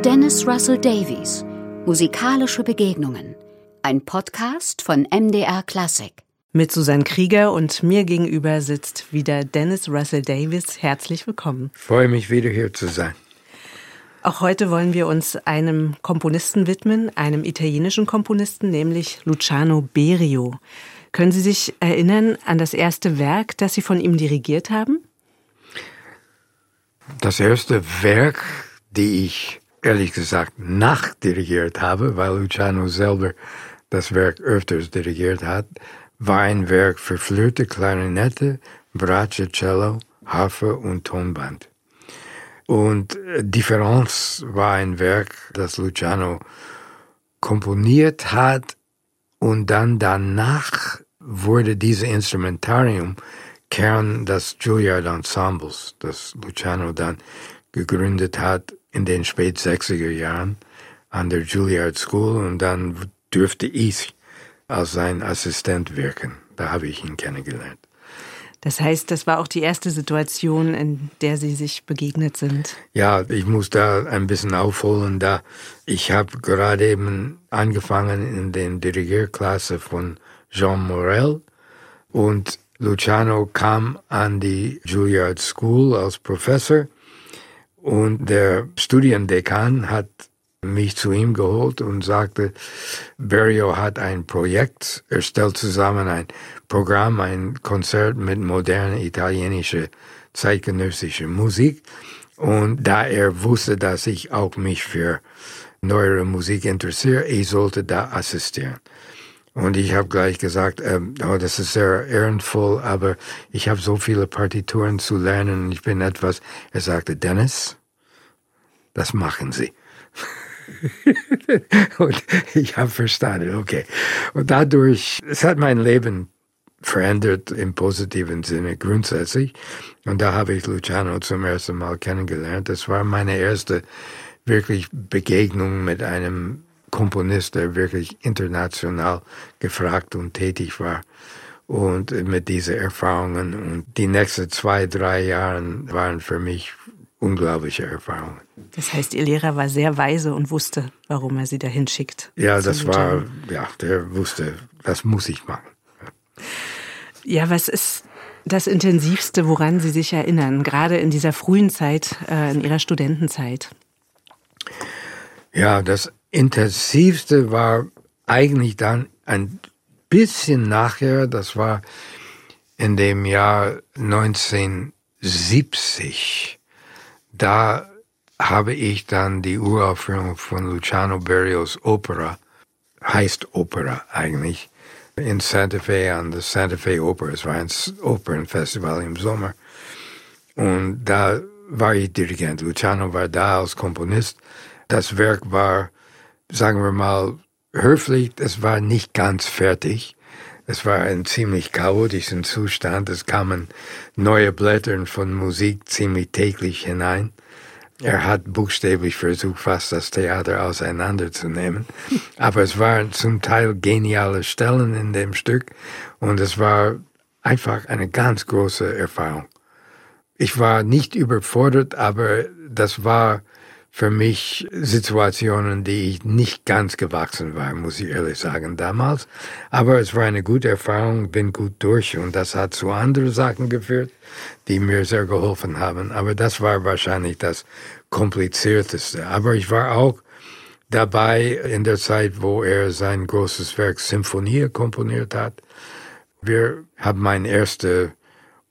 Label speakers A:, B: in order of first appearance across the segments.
A: Dennis Russell Davies, Musikalische Begegnungen, ein Podcast von MDR Classic.
B: Mit Susanne Krieger und mir gegenüber sitzt wieder Dennis Russell Davies. Herzlich willkommen.
C: Ich freue mich wieder hier zu sein.
B: Auch heute wollen wir uns einem Komponisten widmen, einem italienischen Komponisten, nämlich Luciano Berio. Können Sie sich erinnern an das erste Werk, das Sie von ihm dirigiert haben?
C: Das erste Werk, die ich ehrlich gesagt nachdirigiert habe, weil Luciano selber das Werk öfters dirigiert hat, war ein Werk für Flöte, Klarinette, Bratsche, Cello, Harfe und Tonband. Und Differenz war ein Werk, das Luciano komponiert hat und dann danach wurde dieses Instrumentarium Kern des Juilliard Ensembles, das Luciano dann gegründet hat in den spät 60er Jahren an der Juilliard School und dann dürfte ich als sein Assistent wirken. Da habe ich ihn kennengelernt.
B: Das heißt, das war auch die erste Situation, in der Sie sich begegnet sind.
C: Ja, ich muss da ein bisschen aufholen. Da ich habe gerade eben angefangen in den Dirigierklasse von Jean Morel und Luciano kam an die Juilliard School als Professor und der Studiendekan hat mich zu ihm geholt und sagte, Berio hat ein Projekt, er stellt zusammen ein Programm, ein Konzert mit moderner italienischer zeitgenössischer Musik. Und da er wusste, dass ich auch mich für neuere Musik interessiere, ich sollte da assistieren. Und ich habe gleich gesagt, ähm, oh, das ist sehr ehrenvoll, aber ich habe so viele Partituren zu lernen und ich bin etwas. Er sagte, Dennis, das machen Sie. und ich habe verstanden, okay. Und dadurch, es hat mein Leben verändert im positiven Sinne grundsätzlich. Und da habe ich Luciano zum ersten Mal kennengelernt. Das war meine erste wirklich Begegnung mit einem Komponist, der wirklich international gefragt und tätig war. Und mit diesen Erfahrungen und die nächsten zwei, drei Jahre waren für mich unglaubliche Erfahrungen.
B: Das heißt, Ihr Lehrer war sehr weise und wusste, warum er Sie dahin schickt.
C: Ja, das war, ja, der wusste, das muss ich machen.
B: Ja, was ist das Intensivste, woran Sie sich erinnern, gerade in dieser frühen Zeit, äh, in Ihrer Studentenzeit?
C: Ja, das Intensivste war eigentlich dann ein bisschen nachher, das war in dem Jahr 1970 da habe ich dann die Uraufführung von Luciano Berrios Opera, heißt Opera eigentlich, in Santa Fe an der Santa Fe Opera. Es war ein Opernfestival im Sommer. Und da war ich Dirigent. Luciano war da als Komponist. Das Werk war, sagen wir mal, höflich, es war nicht ganz fertig. Es war ein ziemlich chaotischer Zustand. Es kamen neue Blätter von Musik ziemlich täglich hinein. Er hat buchstäblich versucht, fast das Theater auseinanderzunehmen. Aber es waren zum Teil geniale Stellen in dem Stück und es war einfach eine ganz große Erfahrung. Ich war nicht überfordert, aber das war für mich Situationen, die ich nicht ganz gewachsen war, muss ich ehrlich sagen, damals. Aber es war eine gute Erfahrung, bin gut durch und das hat zu anderen Sachen geführt, die mir sehr geholfen haben. Aber das war wahrscheinlich das komplizierteste. Aber ich war auch dabei in der Zeit, wo er sein großes Werk Symphonie komponiert hat. Wir haben meine erste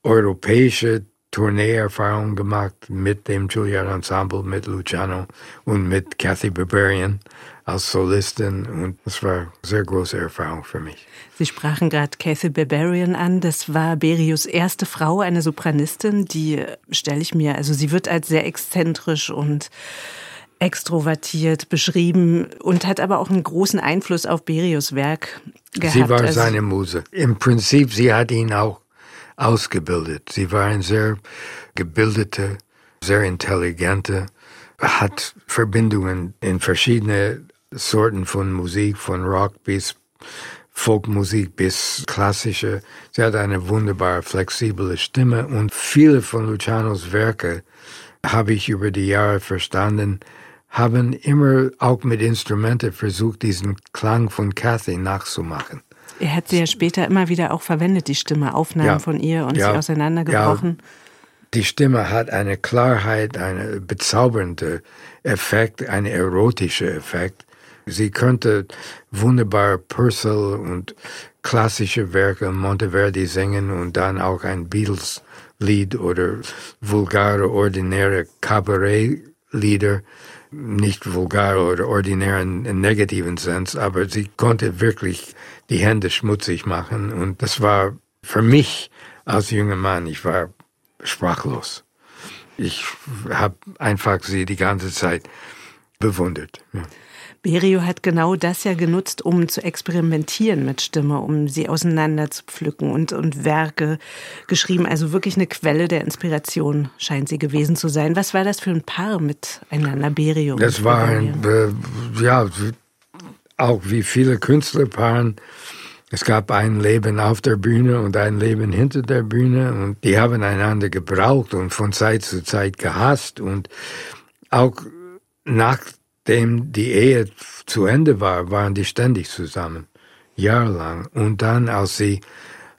C: europäische Tourneeerfahrung gemacht mit dem Juilliard Ensemble, mit Luciano und mit Kathy Barbarian als Solistin und es war eine sehr große Erfahrung für mich.
B: Sie sprachen gerade Kathy Barbarian an. Das war Berius erste Frau, eine Sopranistin, die stelle ich mir, also sie wird als sehr exzentrisch und extrovertiert beschrieben und hat aber auch einen großen Einfluss auf Berius Werk gehabt.
C: Sie war also seine Muse. Im Prinzip, sie hat ihn auch ausgebildet. Sie war ein sehr gebildete, sehr intelligente, hat Verbindungen in verschiedene Sorten von Musik, von Rock bis Folkmusik bis klassische. Sie hat eine wunderbar flexible Stimme und viele von Lucianos Werke habe ich über die Jahre verstanden, haben immer auch mit Instrumenten versucht, diesen Klang von Kathy nachzumachen.
B: Er hat sie ja später immer wieder auch verwendet, die Stimme, Aufnahmen ja, von ihr und ja, sie auseinandergebrochen. Ja,
C: die Stimme hat eine Klarheit, einen bezaubernden Effekt, einen erotischen Effekt. Sie könnte wunderbar Purcell und klassische Werke Monteverdi singen und dann auch ein Beatles-Lied oder vulgare, ordinäre Kabarett-Lieder. Nicht vulgar oder ordinär in negativen Sinn, aber sie konnte wirklich die Hände schmutzig machen und das war für mich als junger Mann, ich war sprachlos. Ich habe einfach sie die ganze Zeit bewundert. Ja.
B: Berio hat genau das ja genutzt, um zu experimentieren mit Stimme, um sie auseinander zu pflücken und, und Werke geschrieben. Also wirklich eine Quelle der Inspiration scheint sie gewesen zu sein. Was war das für ein Paar miteinander, Berio?
C: Das war ein, äh, ja, auch wie viele Künstlerpaaren. Es gab ein Leben auf der Bühne und ein Leben hinter der Bühne und die haben einander gebraucht und von Zeit zu Zeit gehasst und auch nach Nachdem die Ehe zu Ende war, waren die ständig zusammen, jahrelang. Und dann, als sie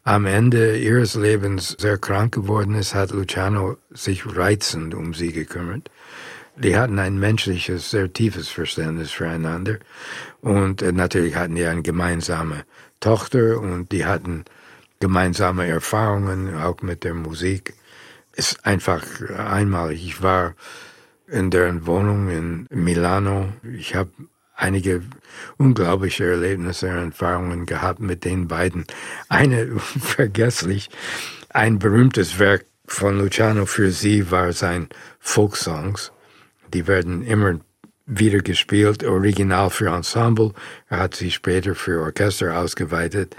C: am Ende ihres Lebens sehr krank geworden ist, hat Luciano sich reizend um sie gekümmert. Die hatten ein menschliches, sehr tiefes Verständnis füreinander. Und äh, natürlich hatten die eine gemeinsame Tochter und die hatten gemeinsame Erfahrungen, auch mit der Musik. Ist einfach einmalig. Ich war in deren Wohnung in Milano. Ich habe einige unglaubliche Erlebnisse und Erfahrungen gehabt mit den beiden. Eine vergesslich, ein berühmtes Werk von Luciano für sie war sein Folksongs. Die werden immer wieder gespielt, original für Ensemble. Er hat sie später für Orchester ausgeweitet.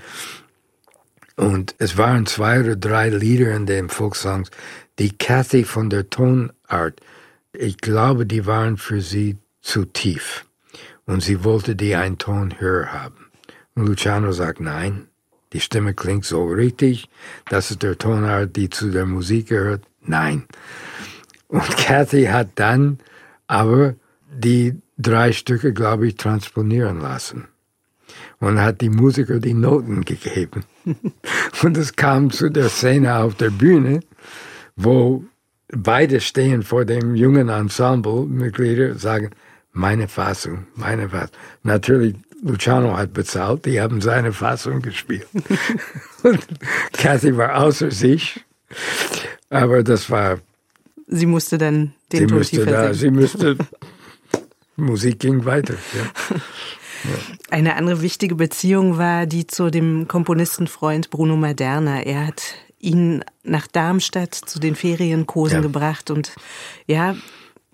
C: Und es waren zwei oder drei Lieder in den Folksongs, die Kathy von der Tonart ich glaube, die waren für sie zu tief und sie wollte die einen Ton höher haben. Und Luciano sagt, nein, die Stimme klingt so richtig, das ist der Tonart, die zu der Musik gehört. Nein. Und Kathy hat dann aber die drei Stücke, glaube ich, transponieren lassen. Und hat die Musiker die Noten gegeben. Und es kam zu der Szene auf der Bühne, wo beide stehen vor dem jungen Ensemble-Mitglieder sagen, meine Fassung, meine Fassung. Natürlich, Luciano hat bezahlt, die haben seine Fassung gespielt. Und Kathy war außer sich, aber das war...
B: Sie musste dann den sie
C: musste da, Sie müsste... Musik ging weiter, ja.
B: Ja. Eine andere wichtige Beziehung war die zu dem Komponistenfreund Bruno Maderna. Er hat ihn nach Darmstadt zu den Ferienkursen ja. gebracht und ja,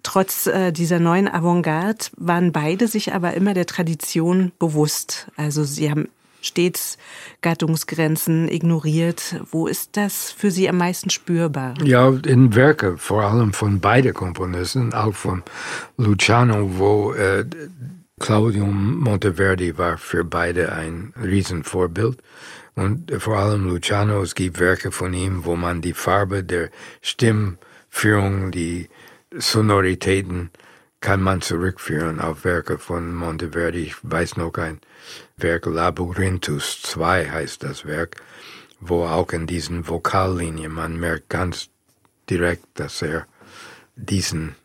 B: Trotz äh, dieser neuen Avantgarde waren beide sich aber immer der Tradition bewusst. Also sie haben stets Gattungsgrenzen ignoriert. Wo ist das für Sie am meisten spürbar?
C: Ja, in Werke, vor allem von beiden Komponisten, auch von Luciano, wo äh, Claudio Monteverdi war für beide ein Riesenvorbild. Und vor allem Luciano, es gibt Werke von ihm, wo man die Farbe der Stimmführung, die Sonoritäten, kann man zurückführen auf Werke von Monteverdi. Ich weiß noch ein Werk, Labyrinthus 2 heißt das Werk, wo auch in diesen Vokallinien man merkt ganz direkt, dass er diesen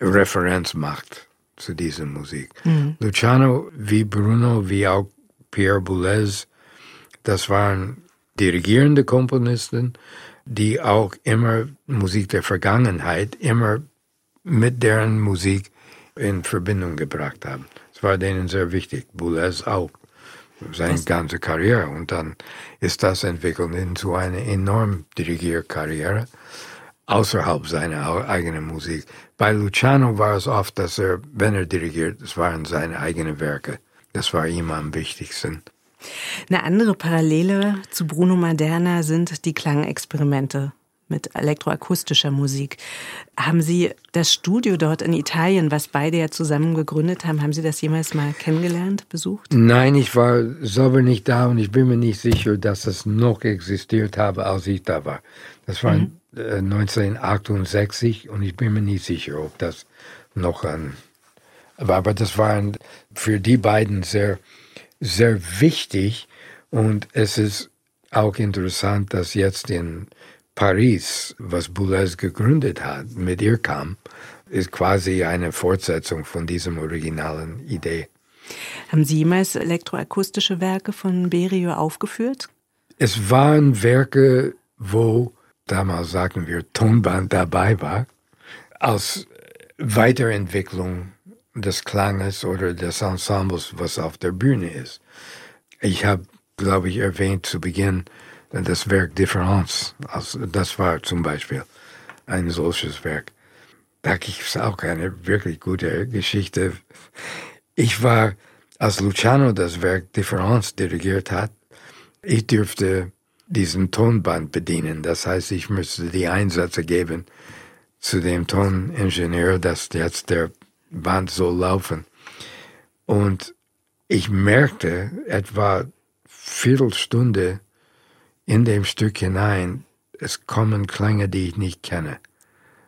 C: Referenz macht zu dieser Musik. Mhm. Luciano, wie Bruno, wie auch Pierre Boulez, das waren dirigierende Komponisten, die auch immer Musik der Vergangenheit immer mit deren Musik in Verbindung gebracht haben. Das war denen sehr wichtig. Boulez auch. Seine Was? ganze Karriere. Und dann ist das entwickelt into eine enorm Dirigierkarriere außerhalb seiner eigenen Musik. Bei Luciano war es oft, dass er, wenn er dirigiert, es waren seine eigenen Werke. Das war ihm am wichtigsten.
B: Eine andere Parallele zu Bruno Maderna sind die Klangexperimente mit elektroakustischer Musik. Haben Sie das Studio dort in Italien, was beide ja zusammen gegründet haben, haben Sie das jemals mal kennengelernt, besucht?
C: Nein, ich war selber nicht da und ich bin mir nicht sicher, dass es noch existiert habe, als ich da war. Das war mhm. 1968 und ich bin mir nicht sicher, ob das noch an Aber das war für die beiden sehr, sehr wichtig. Und es ist auch interessant, dass jetzt in Paris, was Boulez gegründet hat, mit ihr kam, ist quasi eine Fortsetzung von diesem originalen Idee.
B: Haben Sie jemals elektroakustische Werke von Berio aufgeführt?
C: Es waren Werke, wo damals sagen wir Tonband dabei war, als Weiterentwicklung des Klanges oder des Ensembles, was auf der Bühne ist. Ich habe, glaube ich, erwähnt zu Beginn das Werk Difference. Also das war zum Beispiel ein solches Werk. Da gibt es auch eine wirklich gute Geschichte. Ich war, als Luciano das Werk Difference dirigiert hat, ich dürfte diesen Tonband bedienen. Das heißt, ich müsste die Einsätze geben zu dem Toningenieur, dass jetzt der Band so laufen. Und ich merkte etwa Viertelstunde in dem Stück hinein, es kommen Klänge, die ich nicht kenne.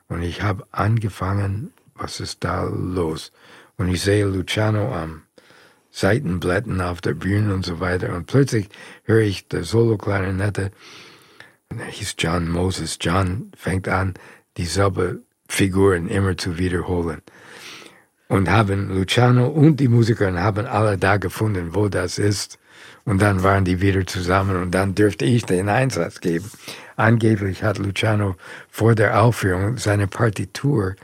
C: Und ich habe angefangen, was ist da los? Und ich sehe Luciano am Seitenblätten auf der Bühne und so weiter. Und plötzlich höre ich der Solo-Klarinette, hieß John Moses. John fängt an, dieselbe Figuren immer zu wiederholen. Und haben Luciano und die Musiker haben alle da gefunden, wo das ist. Und dann waren die wieder zusammen und dann dürfte ich den Einsatz geben. Angeblich hat Luciano vor der Aufführung seine Partitur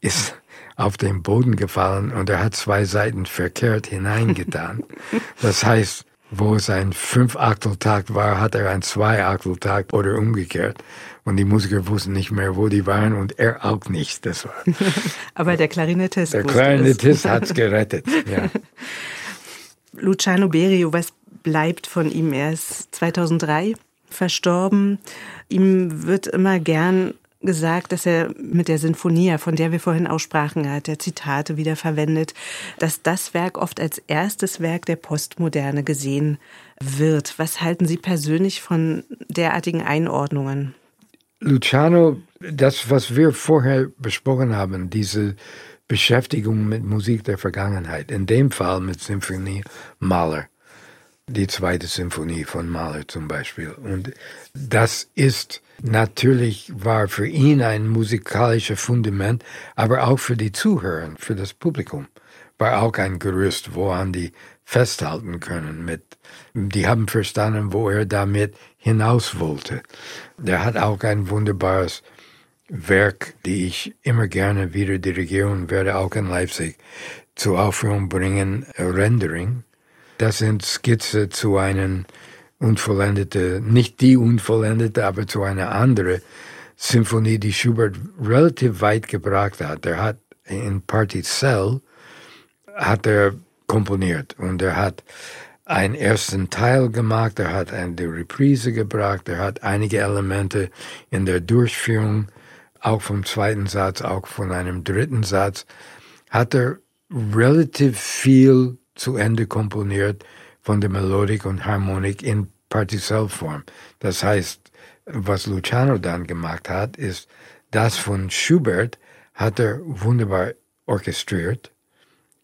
C: ist auf den Boden gefallen und er hat zwei Seiten verkehrt hineingetan. Das heißt, wo es ein Fünf-Achtel-Takt war, hat er ein Zwei-Achtel-Takt oder umgekehrt. Und die Musiker wussten nicht mehr, wo die waren und er auch nicht. Das war.
B: Aber der Klarinettist.
C: Der Klarinettist hat es gerettet. Ja.
B: Luciano Berio, was bleibt von ihm? Er ist 2003 verstorben. Ihm wird immer gern gesagt, dass er mit der Sinfonia, von der wir vorhin aussprachen, er hat der Zitate wieder verwendet, dass das Werk oft als erstes Werk der Postmoderne gesehen wird. Was halten Sie persönlich von derartigen Einordnungen?
C: Luciano, das, was wir vorher besprochen haben, diese Beschäftigung mit Musik der Vergangenheit, in dem Fall mit Symphonie Mahler die zweite Symphonie von Mahler zum Beispiel. Und das ist natürlich war für ihn ein musikalisches Fundament, aber auch für die Zuhörer, für das Publikum war auch ein Gerüst, woran die festhalten können. Mit, die haben verstanden, wo er damit hinaus wollte. Der hat auch ein wunderbares Werk, die ich immer gerne wieder dirigieren werde, auch in Leipzig zur Aufführung bringen, Rendering das sind Skizze zu einem unvollendete, nicht die unvollendete, aber zu einer anderen Symphonie, die Schubert relativ weit gebracht hat. Er hat in Particell hat er komponiert und er hat einen ersten Teil gemacht, er hat eine Reprise gebracht, er hat einige Elemente in der Durchführung, auch vom zweiten Satz, auch von einem dritten Satz, hat er relativ viel zu Ende komponiert von der Melodik und Harmonik in Partizellform. Das heißt, was Luciano dann gemacht hat, ist, das von Schubert hat er wunderbar orchestriert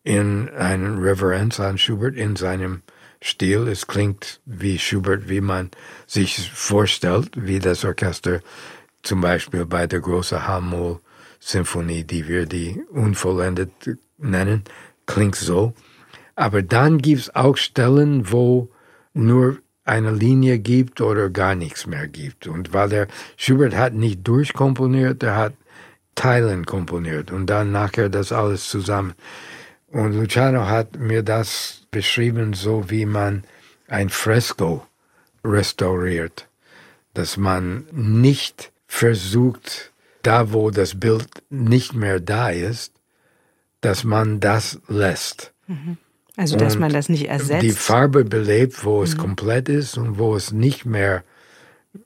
C: in einer Reverenz an Schubert in seinem Stil. Es klingt wie Schubert, wie man sich vorstellt, wie das Orchester zum Beispiel bei der großen H-Moll-Symphonie, die wir die unvollendet nennen, klingt so. Aber dann gibt es auch Stellen, wo nur eine Linie gibt oder gar nichts mehr gibt. Und weil der Schubert hat nicht durchkomponiert, er hat Teilen komponiert und dann nachher das alles zusammen. Und Luciano hat mir das beschrieben, so wie man ein Fresko restauriert, dass man nicht versucht, da wo das Bild nicht mehr da ist, dass man das lässt. Mhm.
B: Also, dass und man das nicht ersetzt.
C: Die Farbe belebt, wo es mhm. komplett ist und wo es nicht mehr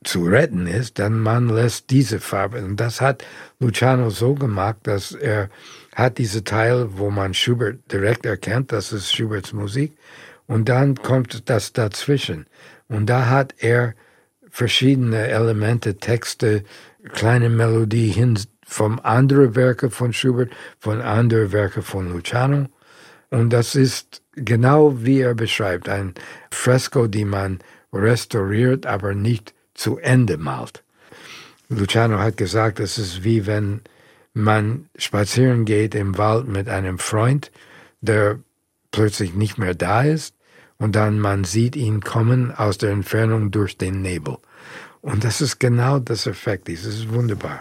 C: zu retten ist, dann man lässt diese Farbe. Und das hat Luciano so gemacht, dass er hat diese Teil, wo man Schubert direkt erkennt, das ist Schuberts Musik. Und dann kommt das dazwischen. Und da hat er verschiedene Elemente, Texte, kleine Melodie hin, von anderen Werken von Schubert, von anderen Werken von Luciano. Und das ist genau wie er beschreibt, ein Fresko, die man restauriert, aber nicht zu Ende malt. Luciano hat gesagt, es ist wie wenn man spazieren geht im Wald mit einem Freund, der plötzlich nicht mehr da ist und dann man sieht ihn kommen aus der Entfernung durch den Nebel. Und das ist genau das Effekt, das ist wunderbar.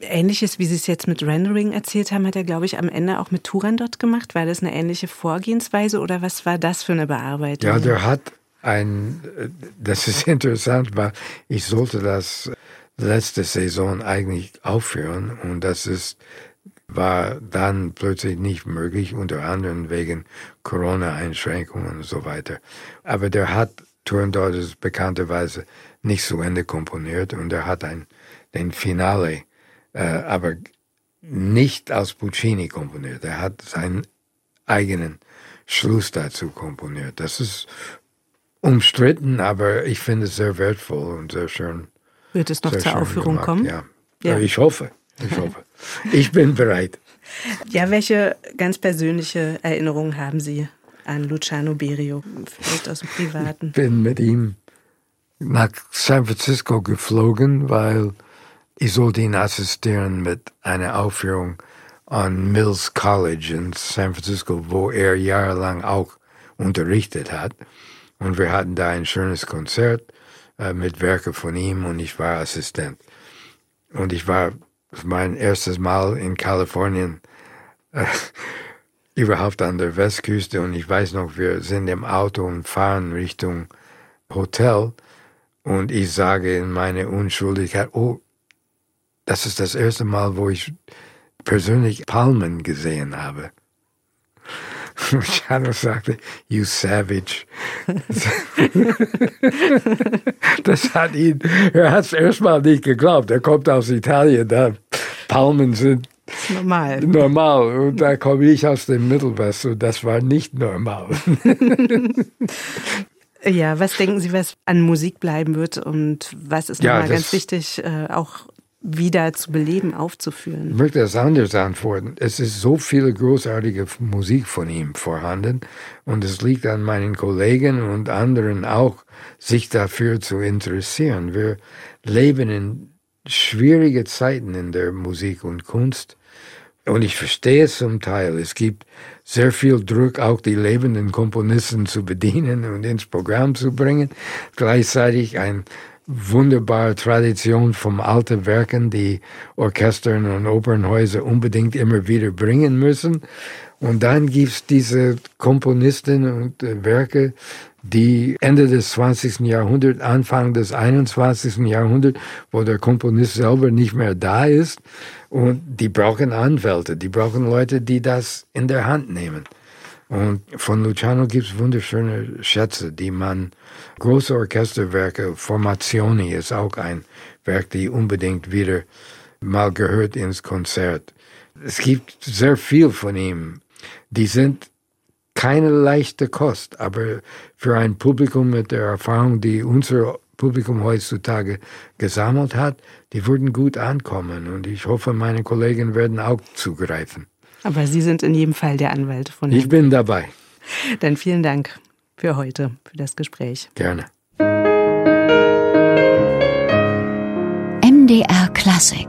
B: Ähnliches, wie Sie es jetzt mit Rendering erzählt haben, hat er, glaube ich, am Ende auch mit Turandot gemacht. War das eine ähnliche Vorgehensweise oder was war das für eine Bearbeitung?
C: Ja, der hat ein, das ist interessant, weil ich sollte das letzte Saison eigentlich aufführen und das ist, war dann plötzlich nicht möglich, unter anderem wegen Corona-Einschränkungen und so weiter. Aber der hat Turandot bekannterweise nicht zu Ende komponiert und er hat ein, den Finale äh, aber nicht als Puccini komponiert. Er hat seinen eigenen Schluss dazu komponiert. Das ist umstritten, aber ich finde es sehr wertvoll und sehr schön.
B: Wird es noch zur Aufführung
C: gemacht,
B: kommen?
C: Ja. ja. Ich hoffe. Ich hoffe. ich bin bereit.
B: Ja, welche ganz persönliche Erinnerungen haben Sie an Luciano Berio, vielleicht aus dem Privaten?
C: Ich bin mit ihm nach San Francisco geflogen, weil ich sollte ihn assistieren mit einer Aufführung an Mills College in San Francisco, wo er jahrelang auch unterrichtet hat. Und wir hatten da ein schönes Konzert äh, mit Werken von ihm und ich war Assistent. Und ich war mein erstes Mal in Kalifornien äh, überhaupt an der Westküste und ich weiß noch, wir sind im Auto und fahren Richtung Hotel und ich sage in meine Unschuldigkeit, oh, das ist das erste Mal, wo ich persönlich Palmen gesehen habe. Luciano sagte, you savage. das hat ihn, er hat es erstmal nicht geglaubt. Er kommt aus Italien, da Palmen sind
B: normal.
C: Normal. Und da komme ich aus dem Mittelwest und das war nicht normal.
B: Ja, was denken Sie, was an Musik bleiben wird und was ist ja, nochmal ganz wichtig, äh, auch wieder zu beleben, aufzuführen?
C: Ich möchte das anders antworten. Es ist so viel großartige Musik von ihm vorhanden und es liegt an meinen Kollegen und anderen auch, sich dafür zu interessieren. Wir leben in schwierige Zeiten in der Musik und Kunst und ich verstehe es zum Teil. Es gibt sehr viel Druck, auch die lebenden Komponisten zu bedienen und ins Programm zu bringen. Gleichzeitig ein wunderbare Tradition vom alten Werken, die Orchestern und Opernhäuser unbedingt immer wieder bringen müssen. Und dann gibt's diese Komponisten und äh, Werke, die Ende des 20. Jahrhunderts, Anfang des 21. Jahrhunderts, wo der Komponist selber nicht mehr da ist. Und die brauchen Anwälte, die brauchen Leute, die das in der Hand nehmen. Und von Luciano gibt's wunderschöne Schätze, die man, große Orchesterwerke, Formazioni ist auch ein Werk, die unbedingt wieder mal gehört ins Konzert. Es gibt sehr viel von ihm. Die sind keine leichte Kost, aber für ein Publikum mit der Erfahrung, die unser Publikum heutzutage gesammelt hat, die würden gut ankommen und ich hoffe, meine Kollegen werden auch zugreifen.
B: Aber Sie sind in jedem Fall der Anwalt von
C: Ich bin dabei.
B: Dann vielen Dank für heute, für das Gespräch.
C: Gerne.
A: MDR Klassik